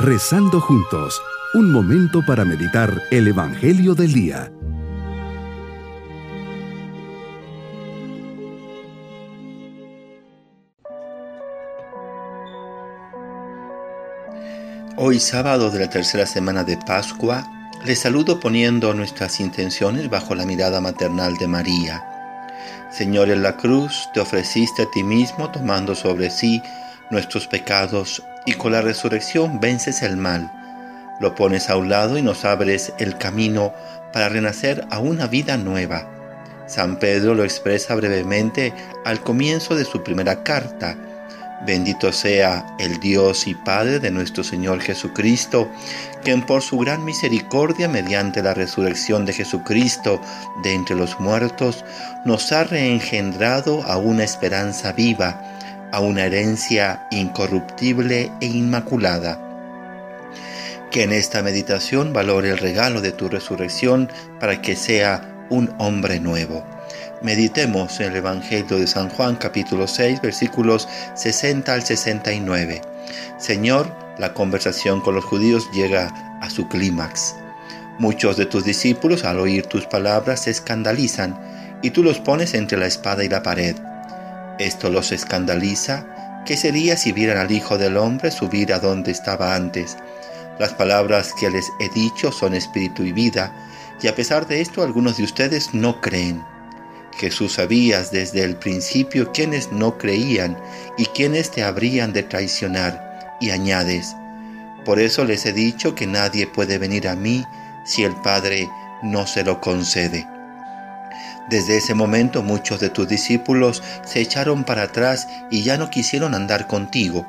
Rezando juntos, un momento para meditar el Evangelio del Día. Hoy sábado de la tercera semana de Pascua, les saludo poniendo nuestras intenciones bajo la mirada maternal de María. Señor, en la cruz te ofreciste a ti mismo tomando sobre sí nuestros pecados y con la resurrección vences el mal. Lo pones a un lado y nos abres el camino para renacer a una vida nueva. San Pedro lo expresa brevemente al comienzo de su primera carta Bendito sea el Dios y Padre de nuestro Señor Jesucristo, quien por su gran misericordia, mediante la resurrección de Jesucristo de entre los muertos, nos ha reengendrado a una esperanza viva, a una herencia incorruptible e inmaculada. Que en esta meditación valore el regalo de tu resurrección para que sea un hombre nuevo. Meditemos en el Evangelio de San Juan capítulo 6 versículos 60 al 69. Señor, la conversación con los judíos llega a su clímax. Muchos de tus discípulos al oír tus palabras se escandalizan y tú los pones entre la espada y la pared. Esto los escandaliza. ¿Qué sería si vieran al Hijo del Hombre subir a donde estaba antes? Las palabras que les he dicho son espíritu y vida, y a pesar de esto algunos de ustedes no creen. Jesús sabías desde el principio quiénes no creían y quiénes te habrían de traicionar. Y añades, por eso les he dicho que nadie puede venir a mí si el Padre no se lo concede. Desde ese momento muchos de tus discípulos se echaron para atrás y ya no quisieron andar contigo.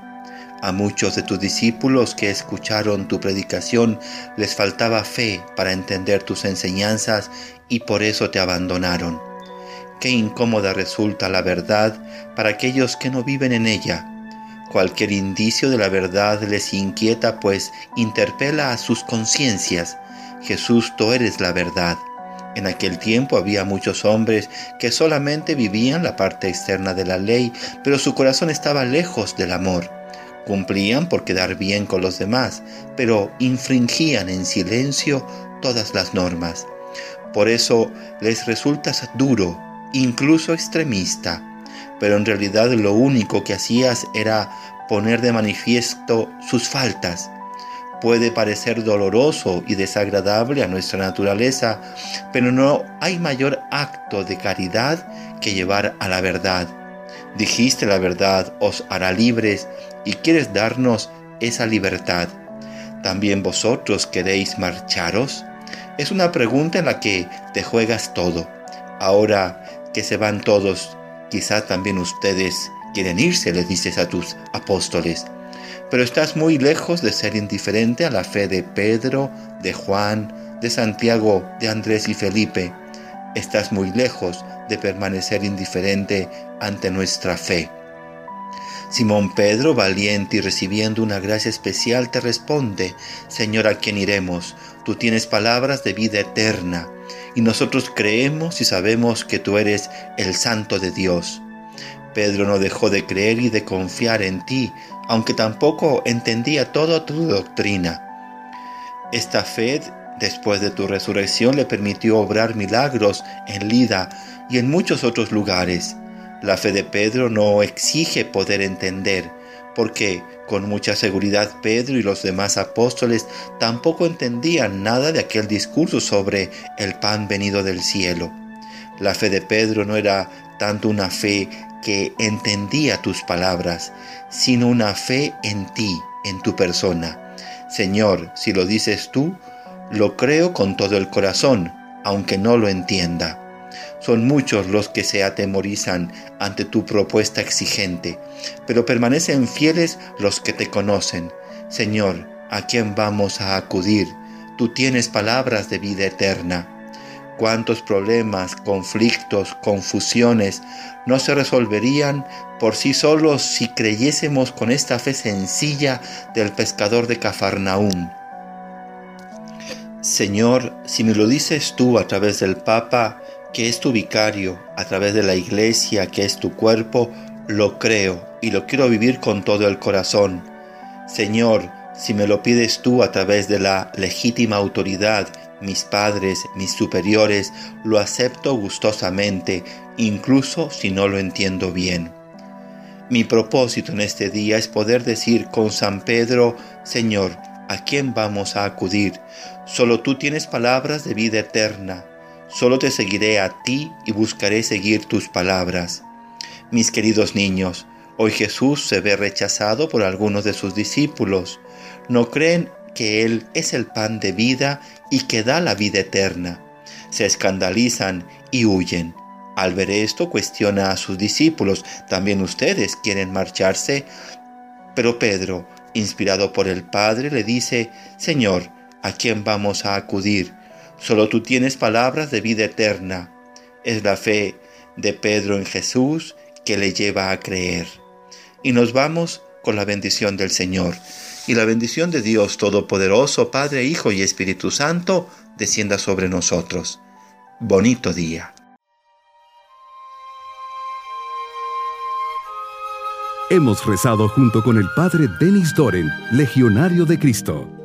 A muchos de tus discípulos que escucharon tu predicación les faltaba fe para entender tus enseñanzas y por eso te abandonaron. Qué incómoda resulta la verdad para aquellos que no viven en ella. Cualquier indicio de la verdad les inquieta, pues interpela a sus conciencias. Jesús, tú eres la verdad. En aquel tiempo había muchos hombres que solamente vivían la parte externa de la ley, pero su corazón estaba lejos del amor. Cumplían por quedar bien con los demás, pero infringían en silencio todas las normas. Por eso les resulta duro incluso extremista, pero en realidad lo único que hacías era poner de manifiesto sus faltas. Puede parecer doloroso y desagradable a nuestra naturaleza, pero no hay mayor acto de caridad que llevar a la verdad. Dijiste la verdad os hará libres y quieres darnos esa libertad. ¿También vosotros queréis marcharos? Es una pregunta en la que te juegas todo. Ahora que se van todos, quizá también ustedes quieren irse, les dices a tus apóstoles. Pero estás muy lejos de ser indiferente a la fe de Pedro, de Juan, de Santiago, de Andrés y Felipe. Estás muy lejos de permanecer indiferente ante nuestra fe. Simón Pedro, valiente y recibiendo una gracia especial, te responde, Señor, ¿a quién iremos? Tú tienes palabras de vida eterna y nosotros creemos y sabemos que tú eres el Santo de Dios. Pedro no dejó de creer y de confiar en ti, aunque tampoco entendía toda tu doctrina. Esta fe, después de tu resurrección, le permitió obrar milagros en Lida y en muchos otros lugares. La fe de Pedro no exige poder entender, porque con mucha seguridad Pedro y los demás apóstoles tampoco entendían nada de aquel discurso sobre el pan venido del cielo. La fe de Pedro no era tanto una fe que entendía tus palabras, sino una fe en ti, en tu persona. Señor, si lo dices tú, lo creo con todo el corazón, aunque no lo entienda. Son muchos los que se atemorizan ante tu propuesta exigente, pero permanecen fieles los que te conocen. Señor, ¿a quién vamos a acudir? Tú tienes palabras de vida eterna. Cuántos problemas, conflictos, confusiones no se resolverían por sí solos si creyésemos con esta fe sencilla del pescador de Cafarnaúm. Señor, si me lo dices tú a través del Papa, que es tu vicario, a través de la iglesia, que es tu cuerpo, lo creo y lo quiero vivir con todo el corazón. Señor, Si me lo pides tú a través de la legítima autoridad, mis padres, mis superiores, lo acepto gustosamente, incluso si no lo entiendo bien. Mi propósito en este día es poder decir con San Pedro, Señor, ¿a quién vamos a acudir? Solo tú tienes palabras de vida eterna. Solo te seguiré a ti y buscaré seguir tus palabras. Mis queridos niños, hoy Jesús se ve rechazado por algunos de sus discípulos. No creen que Él es el pan de vida y que da la vida eterna. Se escandalizan y huyen. Al ver esto, cuestiona a sus discípulos, ¿también ustedes quieren marcharse? Pero Pedro, inspirado por el Padre, le dice, Señor, ¿a quién vamos a acudir? Solo tú tienes palabras de vida eterna. Es la fe de Pedro en Jesús que le lleva a creer. Y nos vamos con la bendición del Señor. Y la bendición de Dios Todopoderoso, Padre, Hijo y Espíritu Santo, descienda sobre nosotros. Bonito día. Hemos rezado junto con el Padre Denis Doren, Legionario de Cristo.